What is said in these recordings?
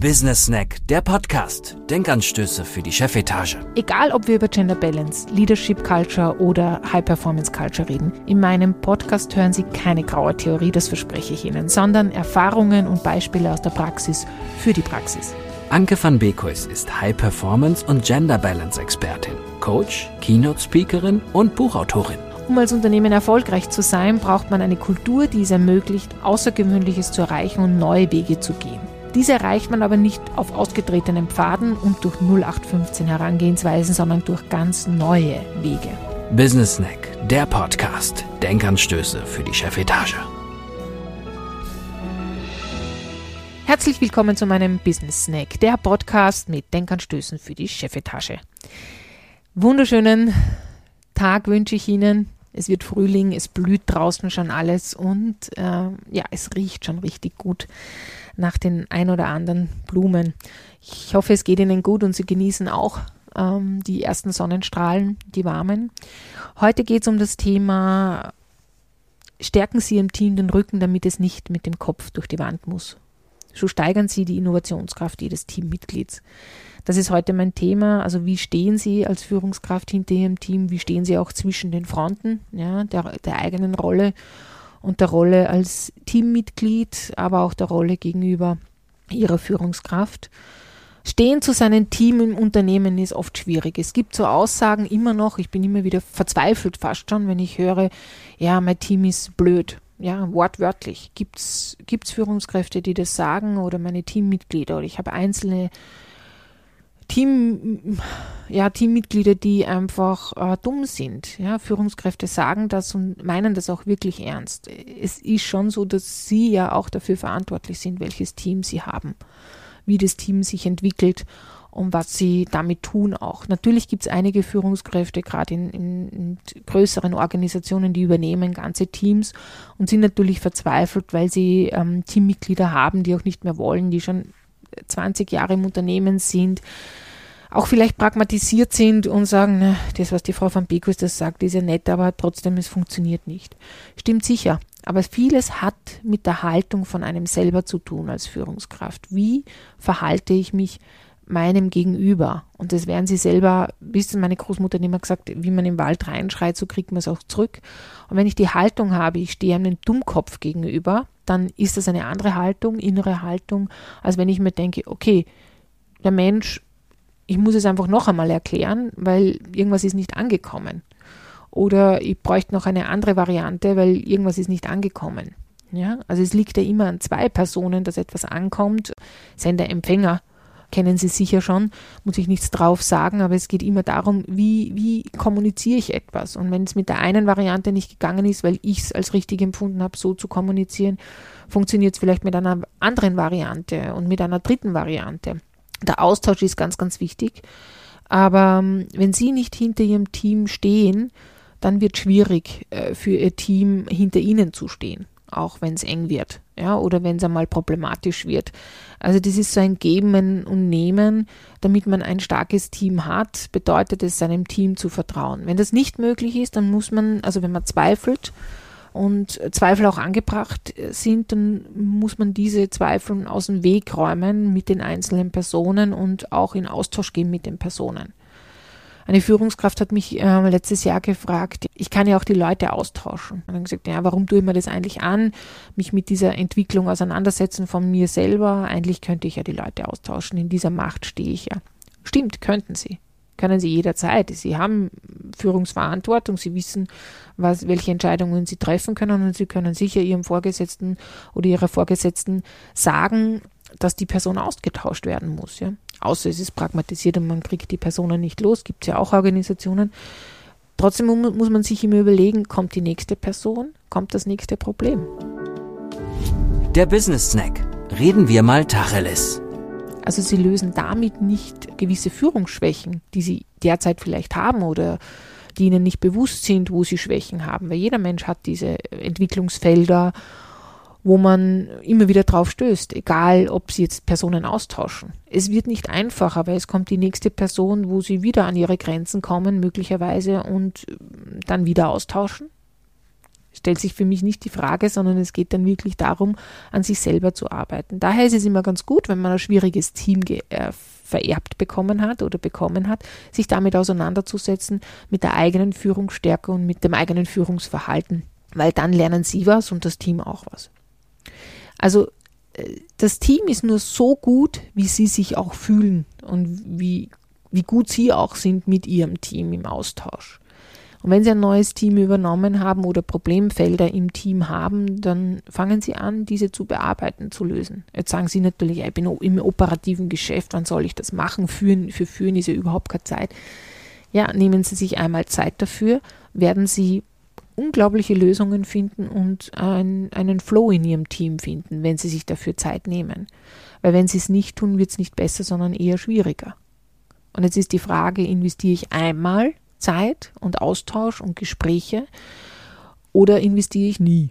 Business Snack, der Podcast. Denkanstöße für die Chefetage. Egal, ob wir über Gender Balance, Leadership Culture oder High Performance Culture reden, in meinem Podcast hören Sie keine graue Theorie, das verspreche ich Ihnen, sondern Erfahrungen und Beispiele aus der Praxis für die Praxis. Anke van Beekhuis ist High Performance und Gender Balance Expertin, Coach, Keynote Speakerin und Buchautorin. Um als Unternehmen erfolgreich zu sein, braucht man eine Kultur, die es ermöglicht, Außergewöhnliches zu erreichen und neue Wege zu gehen. Diese erreicht man aber nicht auf ausgetretenen Pfaden und durch 0815 Herangehensweisen, sondern durch ganz neue Wege. Business Snack, der Podcast. Denkanstöße für die Chefetage. Herzlich willkommen zu meinem Business Snack, der Podcast mit Denkanstößen für die Chefetage. Wunderschönen Tag wünsche ich Ihnen. Es wird Frühling, es blüht draußen schon alles und äh, ja, es riecht schon richtig gut nach den ein oder anderen Blumen. Ich hoffe, es geht Ihnen gut und Sie genießen auch ähm, die ersten Sonnenstrahlen, die warmen. Heute geht es um das Thema, stärken Sie im Team den Rücken, damit es nicht mit dem Kopf durch die Wand muss. So steigern Sie die Innovationskraft jedes Teammitglieds. Das ist heute mein Thema. Also wie stehen Sie als Führungskraft hinter Ihrem Team? Wie stehen Sie auch zwischen den Fronten ja, der, der eigenen Rolle und der Rolle als Teammitglied, aber auch der Rolle gegenüber Ihrer Führungskraft? Stehen zu seinem Team im Unternehmen ist oft schwierig. Es gibt so Aussagen immer noch, ich bin immer wieder verzweifelt fast schon, wenn ich höre, ja, mein Team ist blöd. Ja, wortwörtlich. Gibt es Führungskräfte, die das sagen oder meine Teammitglieder oder ich habe einzelne Team, ja, Teammitglieder, die einfach äh, dumm sind. Ja, Führungskräfte sagen das und meinen das auch wirklich ernst. Es ist schon so, dass sie ja auch dafür verantwortlich sind, welches Team sie haben, wie das Team sich entwickelt und was sie damit tun auch. Natürlich gibt es einige Führungskräfte, gerade in, in, in, größeren Organisationen, die übernehmen ganze Teams und sind natürlich verzweifelt, weil sie ähm, Teammitglieder haben, die auch nicht mehr wollen, die schon 20 Jahre im Unternehmen sind, auch vielleicht pragmatisiert sind und sagen, na, das, was die Frau van Beekus das sagt, ist ja nett, aber trotzdem, es funktioniert nicht. Stimmt sicher. Aber vieles hat mit der Haltung von einem selber zu tun als Führungskraft. Wie verhalte ich mich meinem Gegenüber? Und das werden Sie selber wissen. Meine Großmutter hat immer gesagt, wie man im Wald reinschreit, so kriegt man es auch zurück. Und wenn ich die Haltung habe, ich stehe einem Dummkopf gegenüber, dann ist das eine andere Haltung, innere Haltung, als wenn ich mir denke, okay, der Mensch, ich muss es einfach noch einmal erklären, weil irgendwas ist nicht angekommen. Oder ich bräuchte noch eine andere Variante, weil irgendwas ist nicht angekommen. Ja, also es liegt ja immer an zwei Personen, dass etwas ankommt. Sender, Empfänger kennen Sie sicher schon, muss ich nichts drauf sagen, aber es geht immer darum, wie, wie kommuniziere ich etwas. Und wenn es mit der einen Variante nicht gegangen ist, weil ich es als richtig empfunden habe, so zu kommunizieren, funktioniert es vielleicht mit einer anderen Variante und mit einer dritten Variante. Der Austausch ist ganz, ganz wichtig. Aber ähm, wenn Sie nicht hinter Ihrem Team stehen, dann wird es schwierig äh, für Ihr Team hinter Ihnen zu stehen auch wenn es eng wird, ja, oder wenn es einmal problematisch wird. Also das ist so ein Geben und Nehmen, damit man ein starkes Team hat, bedeutet es seinem Team zu vertrauen. Wenn das nicht möglich ist, dann muss man, also wenn man zweifelt und Zweifel auch angebracht sind, dann muss man diese Zweifel aus dem Weg räumen mit den einzelnen Personen und auch in Austausch gehen mit den Personen. Eine Führungskraft hat mich äh, letztes Jahr gefragt, ich kann ja auch die Leute austauschen. Und dann gesagt, ja, warum tue ich mir das eigentlich an, mich mit dieser Entwicklung auseinandersetzen von mir selber? Eigentlich könnte ich ja die Leute austauschen. In dieser Macht stehe ich ja. Stimmt, könnten Sie. Können Sie jederzeit. Sie haben Führungsverantwortung. Sie wissen, was, welche Entscheidungen Sie treffen können und Sie können sicher Ihrem Vorgesetzten oder Ihrer Vorgesetzten sagen, dass die Person ausgetauscht werden muss. Ja? Außer es ist pragmatisiert und man kriegt die Personen nicht los, gibt es ja auch Organisationen. Trotzdem muss man sich immer überlegen, kommt die nächste Person, kommt das nächste Problem. Der Business Snack. Reden wir mal Tacheles. Also sie lösen damit nicht gewisse Führungsschwächen, die sie derzeit vielleicht haben oder die ihnen nicht bewusst sind, wo sie Schwächen haben. Weil jeder Mensch hat diese Entwicklungsfelder wo man immer wieder drauf stößt, egal ob sie jetzt Personen austauschen. Es wird nicht einfacher, weil es kommt die nächste Person, wo sie wieder an ihre Grenzen kommen, möglicherweise, und dann wieder austauschen. stellt sich für mich nicht die Frage, sondern es geht dann wirklich darum, an sich selber zu arbeiten. Daher ist es immer ganz gut, wenn man ein schwieriges Team äh, vererbt bekommen hat oder bekommen hat, sich damit auseinanderzusetzen mit der eigenen Führungsstärke und mit dem eigenen Führungsverhalten, weil dann lernen sie was und das Team auch was. Also äh, das Team ist nur so gut, wie sie sich auch fühlen und wie, wie gut sie auch sind mit ihrem Team im Austausch. Und wenn Sie ein neues Team übernommen haben oder Problemfelder im Team haben, dann fangen Sie an, diese zu bearbeiten, zu lösen. Jetzt sagen Sie natürlich, ich bin im operativen Geschäft, wann soll ich das machen? Führen, für Führen ist ja überhaupt keine Zeit. Ja, nehmen Sie sich einmal Zeit dafür, werden Sie unglaubliche Lösungen finden und ein, einen Flow in Ihrem Team finden, wenn Sie sich dafür Zeit nehmen. Weil wenn Sie es nicht tun, wird es nicht besser, sondern eher schwieriger. Und jetzt ist die Frage, investiere ich einmal Zeit und Austausch und Gespräche oder investiere ich nie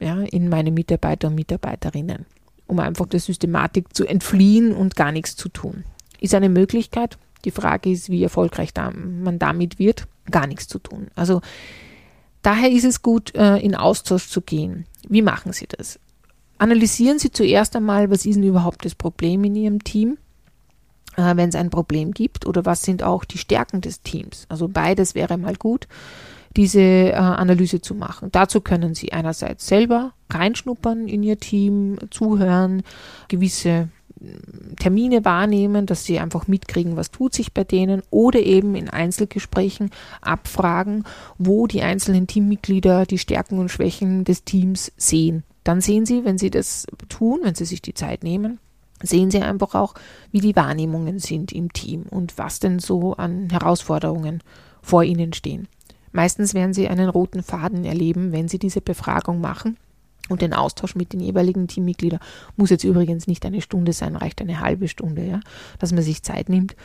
ja, in meine Mitarbeiter und Mitarbeiterinnen, um einfach der Systematik zu entfliehen und gar nichts zu tun. Ist eine Möglichkeit. Die Frage ist, wie erfolgreich man damit wird, gar nichts zu tun. Also daher ist es gut, äh, in Austausch zu gehen. Wie machen Sie das? Analysieren Sie zuerst einmal, was ist denn überhaupt das Problem in Ihrem Team? äh, wenn es ein Problem gibt oder was sind auch die Stärken des Teams. Also beides wäre mal gut, diese äh, Analyse zu machen. Dazu können Sie einerseits selber reinschnuppern in Ihr Team, zuhören, gewisse Termine wahrnehmen, dass sie einfach mitkriegen, was tut sich bei denen oder eben in Einzelgesprächen abfragen, wo die einzelnen Teammitglieder die Stärken und Schwächen des Teams sehen. Dann sehen sie, wenn sie das tun, wenn sie sich die Zeit nehmen, sehen Sie einfach auch, wie die Wahrnehmungen sind im Team und was denn so an Herausforderungen vor Ihnen stehen. Meistens werden Sie einen roten Faden erleben, wenn Sie diese Befragung machen und den Austausch mit den jeweiligen Teammitgliedern. Muss jetzt übrigens nicht eine Stunde sein, reicht eine halbe Stunde, ja, dass man sich Zeit nimmt.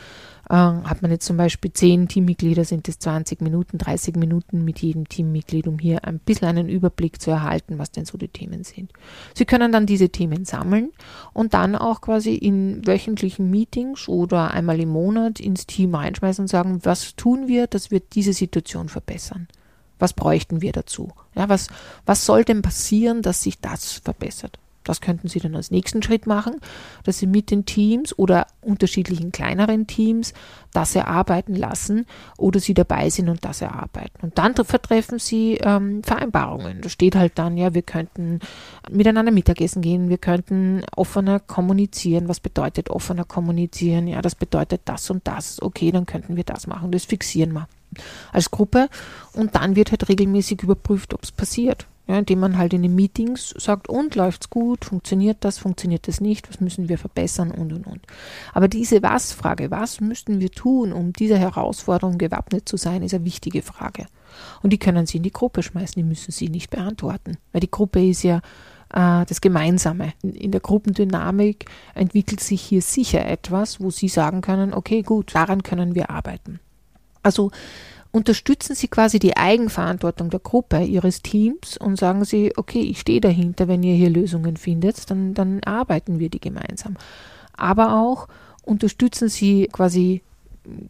Äh, hat man jetzt zum Beispiel zehn Teammitglieder, sind es 20 Minuten, 30 Minuten mit jedem Teammitglied, um hier ein bisschen einen Überblick zu erhalten, was denn so die Themen sind. Sie können dann diese Themen sammeln und dann auch quasi in wöchentlichen Meetings oder einmal im Monat ins Team reinschmeißen und sagen, was tun wir, dass wir diese Situation verbessern. Was bräuchten wir dazu? Ja, was, was soll denn passieren, dass sich das verbessert? Das könnten Sie dann als nächsten Schritt machen, dass Sie mit den Teams oder unterschiedlichen kleineren Teams das erarbeiten lassen oder Sie dabei sind und das erarbeiten. Und dann vertreffen Sie ähm, Vereinbarungen. Da steht halt dann, ja, wir könnten miteinander Mittagessen gehen, wir könnten offener kommunizieren. Was bedeutet offener kommunizieren? Ja, das bedeutet das und das. Okay, dann könnten wir das machen. Das fixieren wir als Gruppe und dann wird halt regelmäßig überprüft, ob es passiert. Ja, indem man halt in den Meetings sagt, und läuft's gut, funktioniert das, funktioniert das nicht, was müssen wir verbessern und und und. Aber diese Was-Frage, was müssten wir tun, um dieser Herausforderung gewappnet zu sein, ist eine wichtige Frage. Und die können Sie in die Gruppe schmeißen, die müssen Sie nicht beantworten, weil die Gruppe ist ja äh, das Gemeinsame. In der Gruppendynamik entwickelt sich hier sicher etwas, wo Sie sagen können, okay, gut, daran können wir arbeiten. Also unterstützen Sie quasi die Eigenverantwortung der Gruppe, Ihres Teams und sagen Sie, okay, ich stehe dahinter, wenn ihr hier Lösungen findet, dann, dann arbeiten wir die gemeinsam. Aber auch unterstützen Sie quasi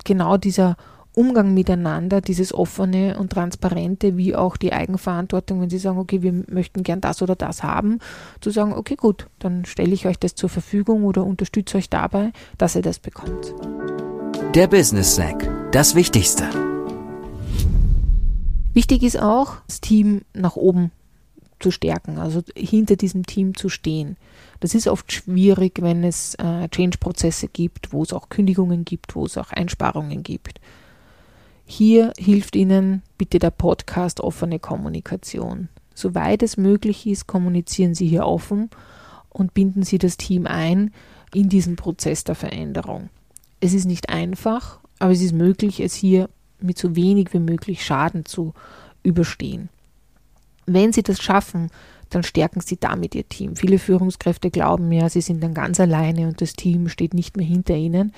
genau dieser Umgang miteinander, dieses offene und transparente, wie auch die Eigenverantwortung, wenn Sie sagen, okay, wir möchten gern das oder das haben, zu sagen, okay, gut, dann stelle ich euch das zur Verfügung oder unterstütze euch dabei, dass ihr das bekommt. Der Business Snack das Wichtigste. Wichtig ist auch, das Team nach oben zu stärken, also hinter diesem Team zu stehen. Das ist oft schwierig, wenn es äh, Change-Prozesse gibt, wo es auch Kündigungen gibt, wo es auch Einsparungen gibt. Hier hilft Ihnen bitte der Podcast offene Kommunikation. Soweit es möglich ist, kommunizieren Sie hier offen und binden Sie das Team ein in diesen Prozess der Veränderung. Es ist nicht einfach, aber es ist möglich, es hier mit so wenig wie möglich Schaden zu überstehen. Wenn Sie das schaffen, dann stärken Sie damit Ihr Team. Viele Führungskräfte glauben ja, sie sind dann ganz alleine und das Team steht nicht mehr hinter ihnen.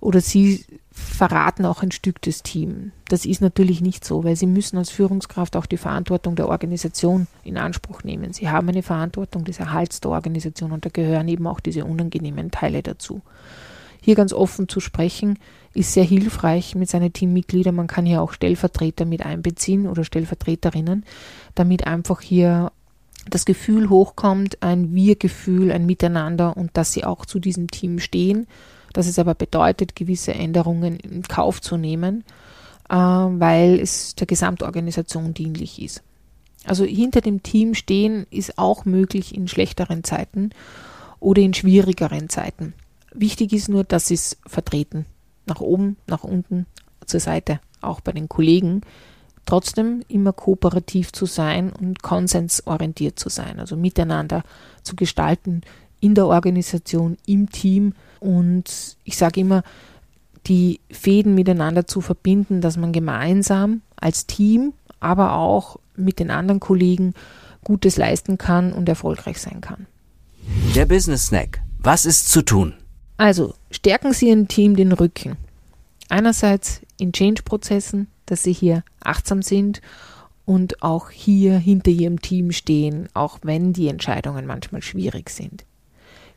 Oder sie verraten auch ein Stück des Teams. Das ist natürlich nicht so, weil sie müssen als Führungskraft auch die Verantwortung der Organisation in Anspruch nehmen. Sie haben eine Verantwortung des Erhalts der Organisation und da gehören eben auch diese unangenehmen Teile dazu. Hier ganz offen zu sprechen, ist sehr hilfreich mit seinen Teammitgliedern. Man kann hier auch Stellvertreter mit einbeziehen oder Stellvertreterinnen, damit einfach hier das Gefühl hochkommt, ein Wir-Gefühl, ein Miteinander und dass sie auch zu diesem Team stehen, dass es aber bedeutet, gewisse Änderungen in Kauf zu nehmen, äh, weil es der Gesamtorganisation dienlich ist. Also hinter dem Team stehen ist auch möglich in schlechteren Zeiten oder in schwierigeren Zeiten. Wichtig ist nur, dass sie es vertreten. Nach oben, nach unten, zur Seite, auch bei den Kollegen. Trotzdem immer kooperativ zu sein und konsensorientiert zu sein, also miteinander zu gestalten in der Organisation, im Team. Und ich sage immer, die Fäden miteinander zu verbinden, dass man gemeinsam als Team, aber auch mit den anderen Kollegen Gutes leisten kann und erfolgreich sein kann. Der Business Snack. Was ist zu tun? Also stärken Sie Ihrem Team den Rücken. Einerseits in Change-Prozessen, dass Sie hier achtsam sind und auch hier hinter Ihrem Team stehen, auch wenn die Entscheidungen manchmal schwierig sind.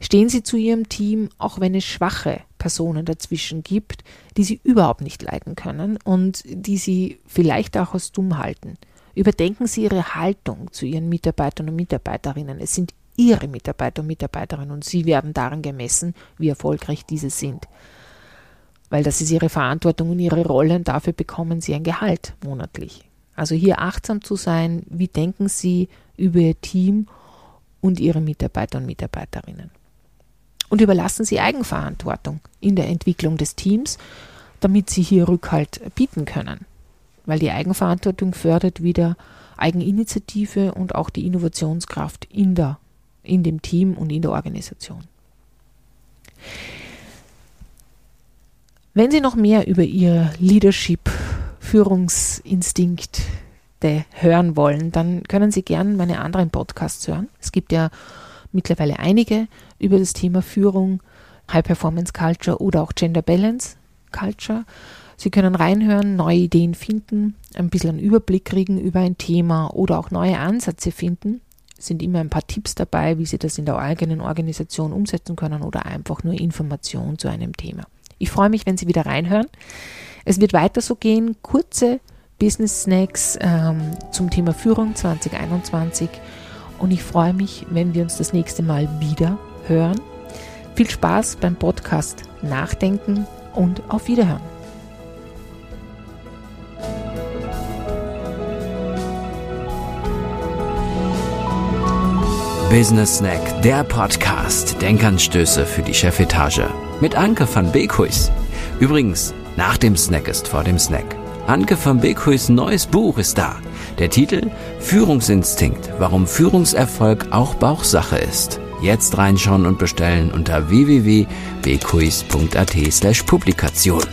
Stehen Sie zu Ihrem Team, auch wenn es schwache Personen dazwischen gibt, die Sie überhaupt nicht leiden können und die Sie vielleicht auch aus dumm halten. Überdenken Sie Ihre Haltung zu Ihren Mitarbeitern und Mitarbeiterinnen. Es sind Ihre Mitarbeiter und Mitarbeiterinnen und Sie werden daran gemessen, wie erfolgreich diese sind. Weil das ist Ihre Verantwortung und Ihre Rolle und dafür bekommen Sie ein Gehalt monatlich. Also hier achtsam zu sein, wie denken Sie über Ihr Team und Ihre Mitarbeiter und Mitarbeiterinnen. Und überlassen Sie Eigenverantwortung in der Entwicklung des Teams, damit Sie hier Rückhalt bieten können weil die Eigenverantwortung fördert wieder Eigeninitiative und auch die Innovationskraft in, der, in dem Team und in der Organisation. Wenn Sie noch mehr über Ihr Leadership, Führungsinstinkt hören wollen, dann können Sie gerne meine anderen Podcasts hören. Es gibt ja mittlerweile einige über das Thema Führung, High Performance Culture oder auch Gender Balance Culture. Sie können reinhören, neue Ideen finden, ein bisschen einen Überblick kriegen über ein Thema oder auch neue Ansätze finden. Sind immer ein paar Tipps dabei, wie Sie das in der eigenen Organisation umsetzen können oder einfach nur Informationen zu einem Thema. Ich freue mich, wenn Sie wieder reinhören. Es wird weiter so gehen, kurze Business Snacks ähm, zum Thema Führung 2021 und ich freue mich, wenn wir uns das nächste Mal wieder hören. Viel Spaß beim Podcast Nachdenken und auf Wiederhören. Business Snack, der Podcast. Denkanstöße für die Chefetage. Mit Anke van Beekhuis. Übrigens, nach dem Snack ist vor dem Snack. Anke van Beekhuis neues Buch ist da. Der Titel Führungsinstinkt, warum Führungserfolg auch Bauchsache ist. Jetzt reinschauen und bestellen unter www.beekhuis.at slash Publikation.